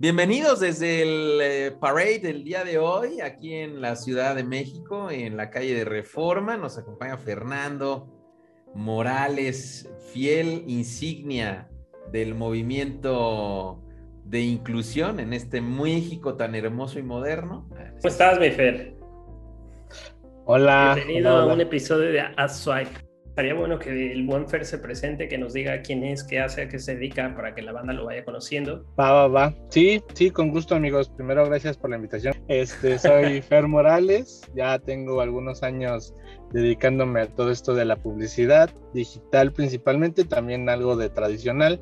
Bienvenidos desde el eh, parade del día de hoy, aquí en la Ciudad de México, en la calle de Reforma. Nos acompaña Fernando Morales, fiel insignia del movimiento de inclusión en este México tan hermoso y moderno. ¿Cómo estás, mi Fer? Hola. Bienvenido a un episodio de Swipe. Estaría bueno que el buen Fer se presente, que nos diga quién es, qué hace, a qué se dedica, para que la banda lo vaya conociendo. Va, va, va. Sí, sí, con gusto, amigos. Primero, gracias por la invitación. Este, soy Fer Morales. Ya tengo algunos años dedicándome a todo esto de la publicidad digital, principalmente, también algo de tradicional.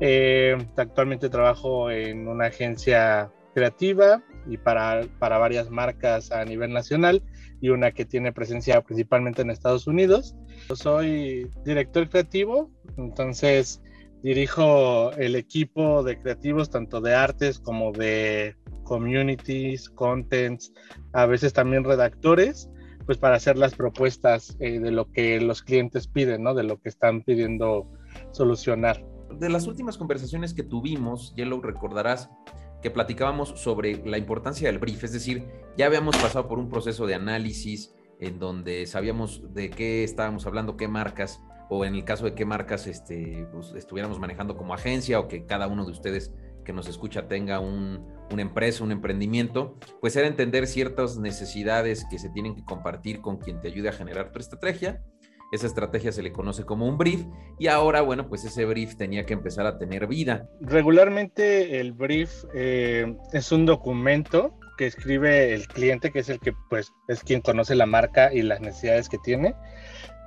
Eh, actualmente trabajo en una agencia creativa y para, para varias marcas a nivel nacional y una que tiene presencia principalmente en Estados Unidos. Soy director creativo, entonces dirijo el equipo de creativos tanto de artes como de communities, contents, a veces también redactores, pues para hacer las propuestas eh, de lo que los clientes piden, ¿no? De lo que están pidiendo solucionar. De las últimas conversaciones que tuvimos, ya lo recordarás, que platicábamos sobre la importancia del brief, es decir, ya habíamos pasado por un proceso de análisis en donde sabíamos de qué estábamos hablando, qué marcas, o en el caso de qué marcas este, pues, estuviéramos manejando como agencia o que cada uno de ustedes que nos escucha tenga un, una empresa, un emprendimiento, pues era entender ciertas necesidades que se tienen que compartir con quien te ayude a generar tu estrategia esa estrategia se le conoce como un brief y ahora, bueno, pues ese brief tenía que empezar a tener vida. Regularmente el brief eh, es un documento que escribe el cliente, que es el que pues es quien conoce la marca y las necesidades que tiene.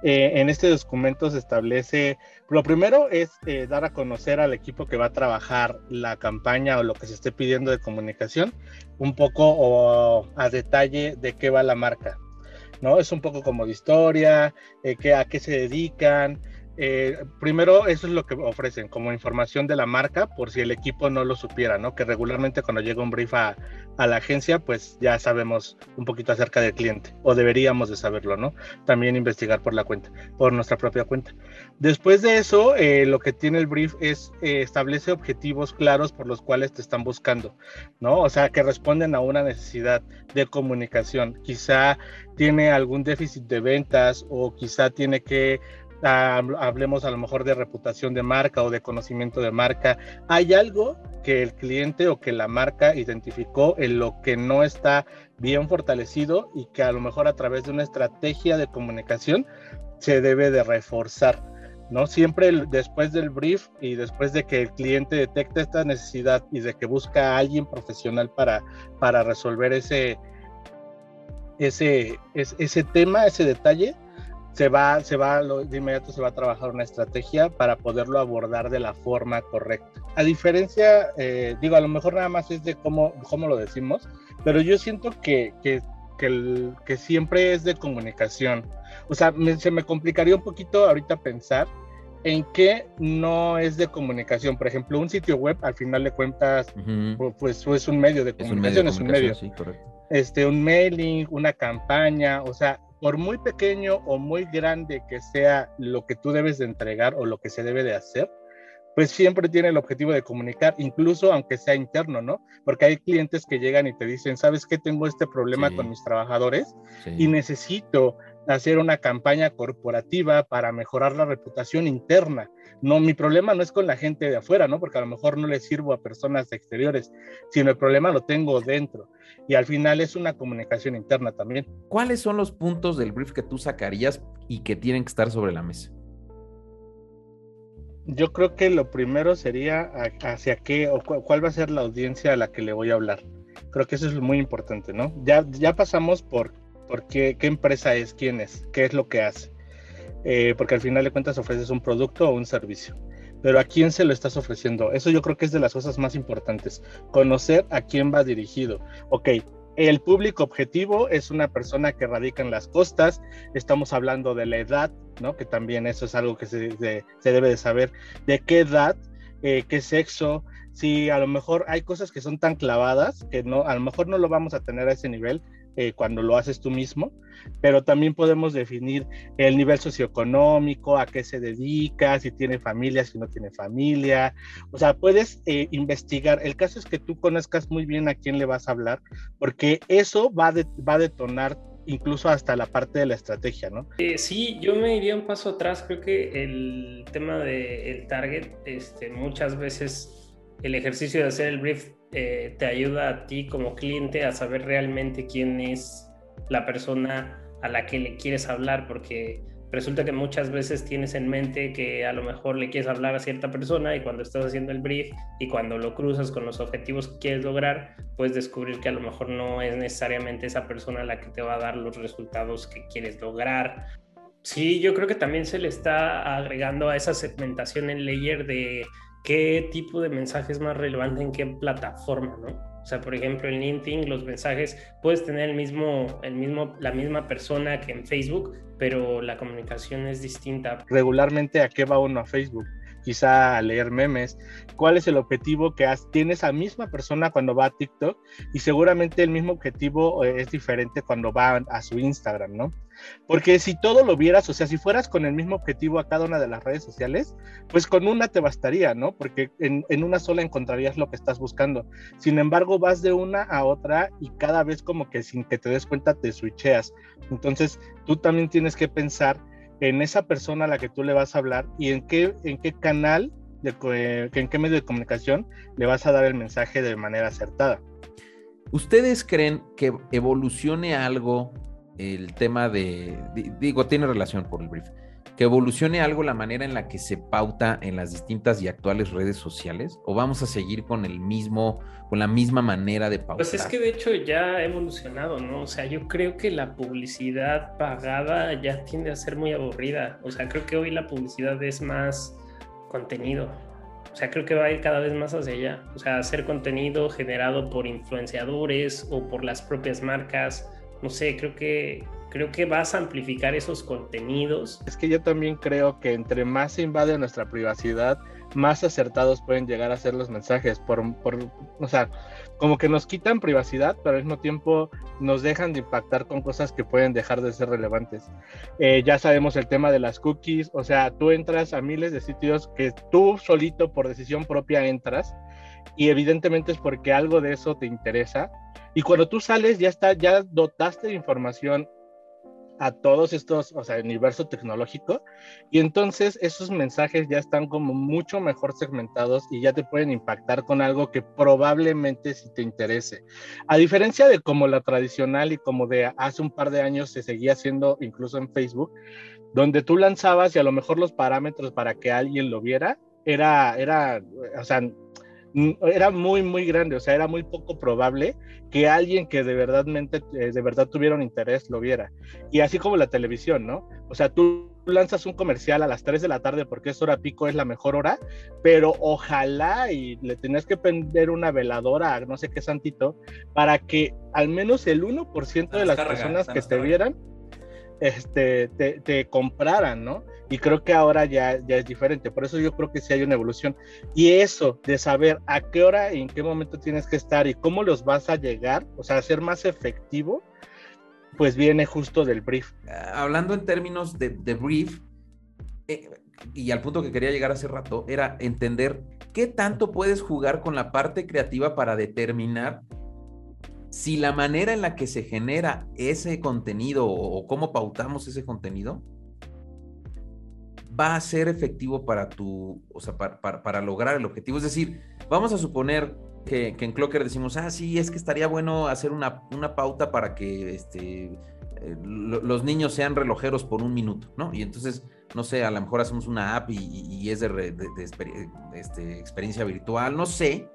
Eh, en este documento se establece, lo primero es eh, dar a conocer al equipo que va a trabajar la campaña o lo que se esté pidiendo de comunicación, un poco a detalle de qué va la marca. ¿No? Es un poco como de historia, eh, a qué se dedican. Eh, primero, eso es lo que ofrecen, como información de la marca, por si el equipo no lo supiera, ¿no? Que regularmente cuando llega un brief a, a la agencia, pues ya sabemos un poquito acerca del cliente, o deberíamos de saberlo, ¿no? También investigar por la cuenta, por nuestra propia cuenta. Después de eso, eh, lo que tiene el brief es eh, establece objetivos claros por los cuales te están buscando, ¿no? O sea, que responden a una necesidad de comunicación. Quizá tiene algún déficit de ventas o quizá tiene que hablemos a lo mejor de reputación de marca o de conocimiento de marca, hay algo que el cliente o que la marca identificó en lo que no está bien fortalecido y que a lo mejor a través de una estrategia de comunicación se debe de reforzar. ¿no? Siempre después del brief y después de que el cliente detecta esta necesidad y de que busca a alguien profesional para, para resolver ese, ese, ese tema, ese detalle, se va, se va, de inmediato se va a trabajar una estrategia para poderlo abordar de la forma correcta. A diferencia, eh, digo, a lo mejor nada más es de cómo, cómo lo decimos, pero yo siento que, que, que, que siempre es de comunicación. O sea, se me complicaría un poquito ahorita pensar en qué no es de comunicación. Por ejemplo, un sitio web, al final de cuentas, pues, es un medio de comunicación, es un medio. Es un medio. Este, un mailing, una campaña, o sea, por muy pequeño o muy grande que sea lo que tú debes de entregar o lo que se debe de hacer, pues siempre tiene el objetivo de comunicar, incluso aunque sea interno, ¿no? Porque hay clientes que llegan y te dicen, ¿sabes qué? Tengo este problema con mis trabajadores y necesito hacer una campaña corporativa para mejorar la reputación interna. No, mi problema no es con la gente de afuera, ¿no? Porque a lo mejor no le sirvo a personas exteriores, sino el problema lo tengo dentro. Y al final es una comunicación interna también. ¿Cuáles son los puntos del brief que tú sacarías y que tienen que estar sobre la mesa? Yo creo que lo primero sería hacia qué o cuál va a ser la audiencia a la que le voy a hablar. Creo que eso es muy importante, ¿no? Ya, ya pasamos por por qué, empresa es, quién es, qué es lo que hace. Eh, porque al final de cuentas ofreces un producto o un servicio. Pero a quién se lo estás ofreciendo. Eso yo creo que es de las cosas más importantes. Conocer a quién va dirigido. Ok, el público objetivo es una persona que radica en las costas. Estamos hablando de la edad, ¿no? Que también eso es algo que se, debe de saber. ¿De qué edad? Eh, ¿Qué sexo? Si a lo mejor hay cosas que son tan clavadas que no, a lo mejor no lo vamos a tener a ese nivel, eh, cuando lo haces tú mismo, pero también podemos definir el nivel socioeconómico, a qué se dedica, si tiene familia, si no tiene familia. O sea, puedes eh, investigar. El caso es que tú conozcas muy bien a quién le vas a hablar, porque eso va, va a detonar incluso hasta la parte de la estrategia, ¿no? Eh, sí, yo me iría un paso atrás. Creo que el tema del target, este, muchas veces el ejercicio de hacer el brief eh, te ayuda a ti como cliente a saber realmente quién es la persona a la que le quieres hablar, porque resulta que muchas veces tienes en mente que a lo mejor le quieres hablar a cierta persona y cuando estás haciendo el brief y cuando lo cruzas con los objetivos que quieres lograr, puedes descubrir que a lo mejor no es necesariamente esa persona la que te va a dar los resultados que quieres lograr. Sí, yo creo que también se le está agregando a esa segmentación en layer de qué tipo de mensaje es más relevante en qué plataforma, ¿no? O sea, por ejemplo, en LinkedIn los mensajes puedes tener el mismo, el mismo, la misma persona que en Facebook, pero la comunicación es distinta. Regularmente, ¿a qué va uno a Facebook? Quizá a leer memes, cuál es el objetivo que has, tiene esa misma persona cuando va a TikTok y seguramente el mismo objetivo eh, es diferente cuando va a su Instagram, ¿no? Porque si todo lo vieras, o sea, si fueras con el mismo objetivo a cada una de las redes sociales, pues con una te bastaría, ¿no? Porque en, en una sola encontrarías lo que estás buscando. Sin embargo, vas de una a otra y cada vez como que sin que te des cuenta te switcheas. Entonces, tú también tienes que pensar en esa persona a la que tú le vas a hablar y en qué, en qué canal, de, en qué medio de comunicación le vas a dar el mensaje de manera acertada. ¿Ustedes creen que evolucione algo el tema de, digo, tiene relación por el brief, que evolucione algo la manera en la que se pauta en las distintas y actuales redes sociales? ¿O vamos a seguir con el mismo, con la misma manera de pautar? Pues es que de hecho ya ha evolucionado, ¿no? O sea, yo creo que la publicidad pagada ya tiende a ser muy aburrida. O sea, creo que hoy la publicidad es más contenido. O sea, creo que va a ir cada vez más hacia allá. O sea, hacer contenido generado por influenciadores o por las propias marcas. No sé, creo que creo que vas a amplificar esos contenidos. Es que yo también creo que entre más se invade nuestra privacidad, más acertados pueden llegar a ser los mensajes. Por, por, o sea, como que nos quitan privacidad, pero al mismo tiempo nos dejan de impactar con cosas que pueden dejar de ser relevantes. Eh, ya sabemos el tema de las cookies, o sea, tú entras a miles de sitios que tú solito por decisión propia entras y evidentemente es porque algo de eso te interesa. Y cuando tú sales ya está, ya dotaste de información a todos estos, o sea, el universo tecnológico, y entonces esos mensajes ya están como mucho mejor segmentados y ya te pueden impactar con algo que probablemente sí te interese. A diferencia de como la tradicional y como de hace un par de años se seguía haciendo incluso en Facebook, donde tú lanzabas y a lo mejor los parámetros para que alguien lo viera era, era, o sea, era muy, muy grande, o sea, era muy poco probable que alguien que de verdad, eh, de verdad tuviera un interés lo viera. Y así como la televisión, ¿no? O sea, tú lanzas un comercial a las 3 de la tarde porque es hora pico, es la mejor hora, pero ojalá y le tenías que prender una veladora no sé qué santito para que al menos el 1% de las personas que te vieran este, te, te, compraran, ¿no? Y creo que ahora ya, ya es diferente, por eso yo creo que sí hay una evolución. Y eso de saber a qué hora y en qué momento tienes que estar y cómo los vas a llegar, o sea, ser más efectivo, pues viene justo del brief. Ah, hablando en términos de, de brief, eh, y al punto que quería llegar hace rato, era entender qué tanto puedes jugar con la parte creativa para determinar si la manera en la que se genera ese contenido o cómo pautamos ese contenido va a ser efectivo para tu, o sea, para, lograr el objetivo. Es decir, vamos a suponer que, en Clocker decimos, ah, sí, es que estaría bueno hacer una, una pauta para que este, eh, los niños sean relojeros por un minuto, ¿no? Y entonces, no sé, a lo mejor hacemos una app y, es de, este, experiencia virtual, no sé,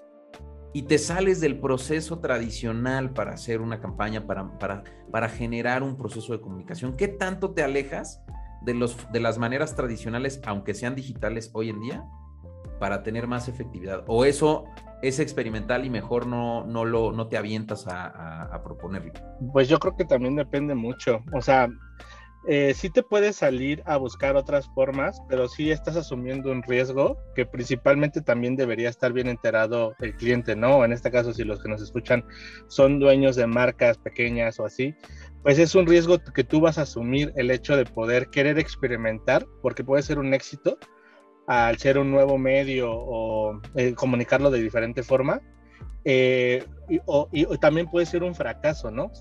y te sales del proceso tradicional para hacer una campaña, para, para, para generar un proceso de comunicación, ¿qué tanto te alejas de, los, de las maneras tradicionales, aunque sean digitales hoy en día, para tener más efectividad? ¿O eso es experimental y mejor no, no, lo, no te avientas a, proponerlo? Pues yo creo que también depende mucho. O sea, eh, sí te puedes salir a buscar otras formas, pero sí estás asumiendo un riesgo que principalmente también debería estar bien enterado el cliente, ¿no? En este caso, si los que nos escuchan son dueños de marcas pequeñas o así, pues es un riesgo que tú vas a asumir el hecho de poder querer experimentar, porque puede ser un éxito al ser un nuevo medio o eh, comunicarlo de diferente forma, eh, y, o, también puede ser un fracaso, ¿no?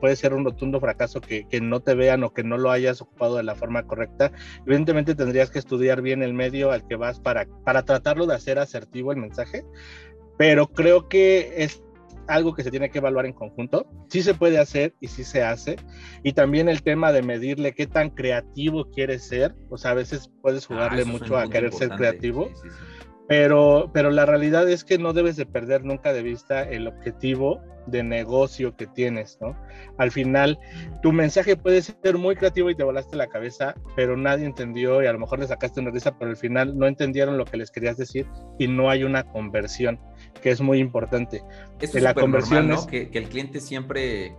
Puede ser un rotundo fracaso que, que, no te vean o que no lo hayas ocupado de la forma correcta. Evidentemente tendrías que estudiar bien el medio al que vas para, para tratarlo de hacer asertivo el mensaje, pero creo que es algo que se tiene que evaluar en conjunto. Sí se puede hacer y sí se hace. Y también el tema de medirle qué tan creativo quieres ser. O sea, a veces puedes ah, jugarle mucho a querer ser creativo. Sí, sí, sí. Pero, pero la realidad es que no debes de perder nunca de vista el objetivo de negocio que tienes, ¿no? Al final, tu mensaje puede ser muy creativo y te volaste la cabeza, pero nadie entendió y a lo mejor le sacaste una risa, pero al final no entendieron lo que les querías decir y no hay una conversión, que es muy importante. es la conversión normal, ¿no? que, que el cliente siempre,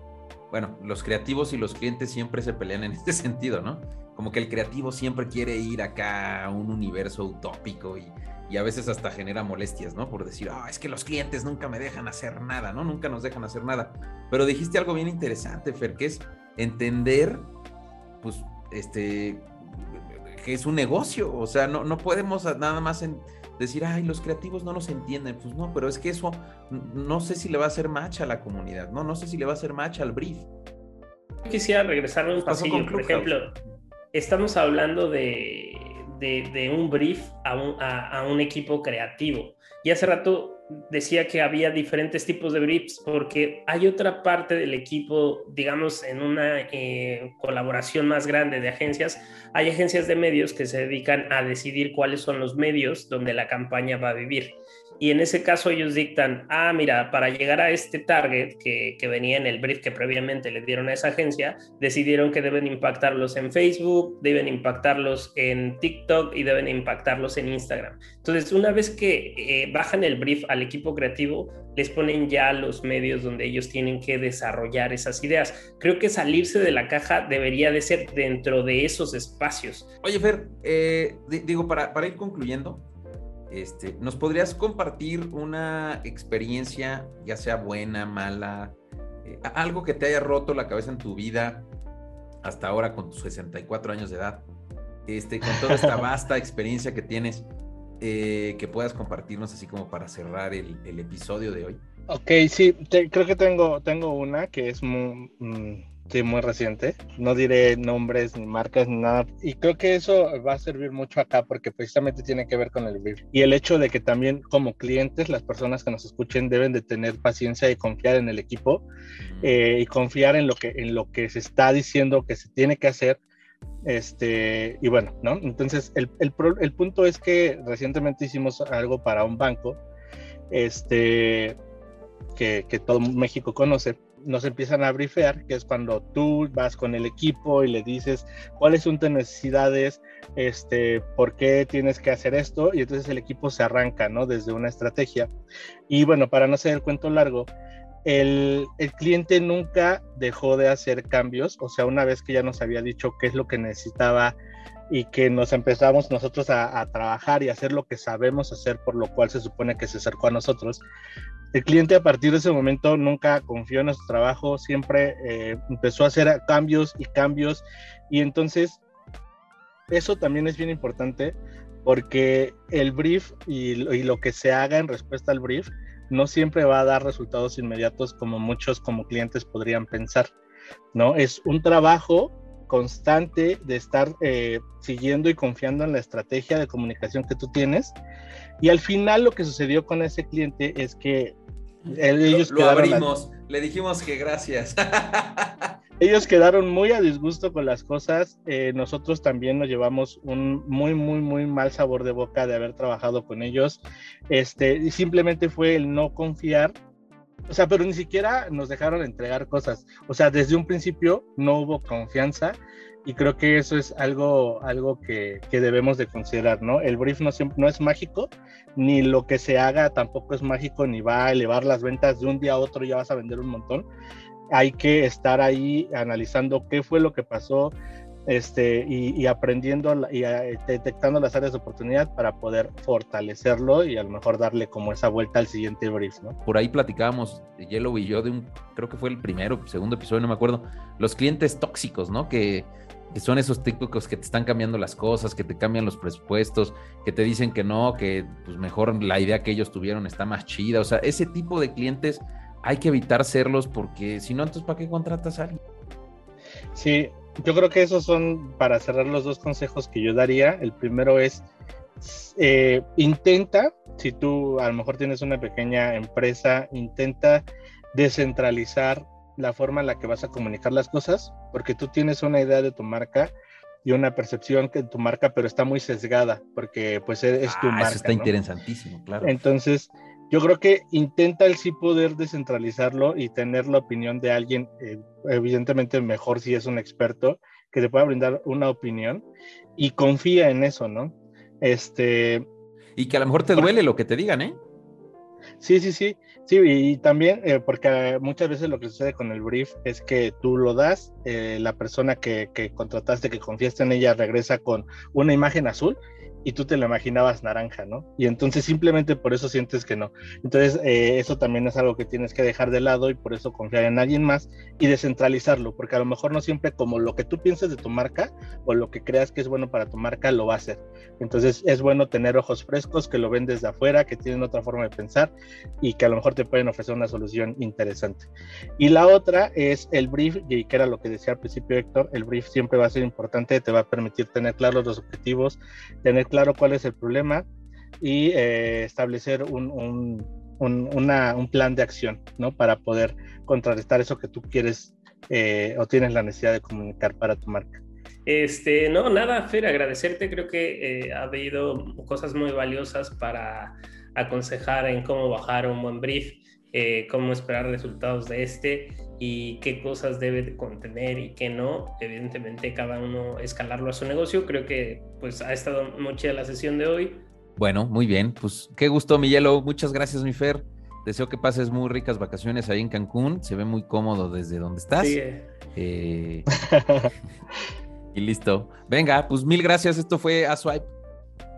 bueno, los creativos y los clientes siempre se pelean en este sentido, ¿no? Como que el creativo siempre quiere ir acá a un universo utópico y y a veces hasta genera molestias, ¿no? Por decir, ah, es que los clientes nunca me dejan hacer nada, ¿no? Nunca nos dejan hacer nada. Pero dijiste algo bien interesante, Fer, que es entender, pues, este, que es un negocio, o sea, no, no podemos nada más decir, ay, los creativos no nos entienden, pues no, pero es que eso no sé si le va a hacer match a la comunidad, no, no sé si le va a hacer match al brief. Quisiera regresar a un pasillo, por ejemplo, estamos hablando de de, un brief a un, a, un, equipo creativo. Y hace rato decía que había diferentes tipos de briefs porque hay otra parte del equipo, digamos, en una eh, colaboración más grande de agencias, hay agencias de medios que se dedican a decidir cuáles son los medios donde la campaña va a vivir y en ese caso ellos dictan, ah, mira, para llegar a este target que, que, venía en el brief que previamente le dieron a esa agencia, decidieron que deben impactarlos en Facebook, deben impactarlos en TikTok y deben impactarlos en Instagram. Entonces, una vez que eh, bajan el brief al equipo creativo, les ponen ya los medios donde ellos tienen que desarrollar esas ideas. Creo que salirse de la caja debería de ser dentro de esos espacios. Oye, Fer, eh, digo, para, para ir concluyendo, este, ¿Nos podrías compartir una experiencia, ya sea buena, mala, eh, algo que te haya roto la cabeza en tu vida hasta ahora con tus 64 años de edad? Este, con toda esta vasta experiencia que tienes, eh, que puedas compartirnos así como para cerrar el, episodio de hoy. Ok, sí, creo que tengo, tengo una que es muy, mm, muy reciente. No diré nombres ni marcas ni nada. Y creo que eso va a servir mucho acá porque precisamente tiene que ver con el brief. Y el hecho de que también como clientes, las personas que nos escuchen deben de tener paciencia y confiar en el equipo eh, y confiar en lo, que, en lo que se está diciendo que se tiene que hacer. Este, y bueno, ¿no? Entonces, el, el, el punto es que recientemente hicimos algo para un banco, este, que, que todo México conoce nos empiezan a brifear, que es cuando tú vas con el equipo y le dices cuáles son tus necesidades, este, por qué tienes que hacer esto, y entonces el equipo se arranca, ¿no? Desde una estrategia. Y bueno, para no hacer el cuento largo, el, cliente nunca dejó de hacer cambios, o sea, una vez que ya nos había dicho qué es lo que necesitaba y que nos empezamos nosotros a, trabajar y hacer lo que sabemos hacer, por lo cual se supone que se acercó a nosotros, el cliente a partir de ese momento nunca confió en nuestro trabajo, siempre eh, empezó a hacer cambios y cambios. Y entonces eso también es bien importante porque el brief y, lo que se haga en respuesta al brief no siempre va a dar resultados inmediatos como muchos como clientes podrían pensar, ¿no? Es un trabajo constante de estar eh, siguiendo y confiando en la estrategia de comunicación que tú tienes. Y al final lo que sucedió con ese cliente es que ellos lo, abrimos, le dijimos que gracias. ellos quedaron muy a disgusto con las cosas. Eh, nosotros también nos llevamos un muy, muy, muy mal sabor de boca de haber trabajado con ellos. Este, y simplemente fue el no confiar. O sea, pero ni siquiera nos dejaron entregar cosas. O sea, desde un principio no hubo confianza y creo que eso es algo, algo que, que, debemos de considerar, ¿no? El brief no, no es mágico, ni lo que se haga tampoco es mágico, ni va a elevar las ventas de un día a otro, ya vas a vender un montón. Hay que estar ahí analizando qué fue lo que pasó, este, y, aprendiendo y eh, detectando las áreas de oportunidad para poder fortalecerlo y a lo mejor darle como esa vuelta al siguiente brief, ¿no? Por ahí platicábamos, Yellow y yo, de un, creo que fue el primero, segundo episodio, no me acuerdo, los clientes tóxicos, ¿no? Que, son esos típicos que te están cambiando las cosas, que te cambian los presupuestos, que te dicen que no, que pues mejor la idea que ellos tuvieron está más chida, o sea, ese tipo de clientes hay que evitar serlos porque si no, entonces ¿para qué contratas a alguien? Sí, yo creo que esos son para cerrar los dos consejos que yo daría. El primero es, eh, intenta, si tú a lo mejor tienes una pequeña empresa, intenta descentralizar la forma en la que vas a comunicar las cosas, porque tú tienes una idea de tu marca y una percepción que tu marca, pero está muy sesgada, porque pues es, tu marca. Ah, eso está interesantísimo, claro. Entonces, yo creo que intenta el sí poder descentralizarlo y tener la opinión de alguien, eh, evidentemente mejor si es un experto, que te pueda brindar una opinión y confía en eso, ¿no? Este... Y que a lo mejor te duele lo que te digan, ¿eh? Sí, sí, sí. Sí, y también eh, porque muchas veces lo que sucede con el brief es que tú lo das, eh, la persona que, que, contrataste, que confiaste en ella, regresa con una imagen azul y tú te lo imaginabas naranja, ¿no? Y entonces simplemente por eso sientes que no. Entonces eh, eso también es algo que tienes que dejar de lado y por eso confiar en alguien más y descentralizarlo, porque a lo mejor no siempre como lo que tú pienses de tu marca o lo que creas que es bueno para tu marca lo va a hacer. Entonces es bueno tener ojos frescos que lo ven desde afuera, que tienen otra forma de pensar y que a lo mejor te pueden ofrecer una solución interesante. Y la otra es el brief, y que era lo que decía al principio Héctor, el brief siempre va a ser importante, te va a permitir tener claros los objetivos, tener claro cuál es el problema y eh, establecer un, un, plan de acción, ¿no? Para poder contrarrestar eso que tú quieres eh, o tienes la necesidad de comunicar para tu marca. Este, no, nada, Fer, agradecerte. Creo que eh, ha habido cosas muy valiosas para aconsejar en cómo bajar un buen brief, cómo esperar resultados de este y qué cosas debe contener y qué no. Evidentemente, cada uno escalarlo a su negocio. Creo que pues ha estado muy chida la sesión de hoy. Bueno, muy bien. Pues qué gusto, mi Muchas gracias, mi Fer. Deseo que pases muy ricas vacaciones ahí en Cancún. Se ve muy cómodo desde donde estás. Sí. Eh, y listo. Venga, pues mil gracias. Esto fue A Swipe.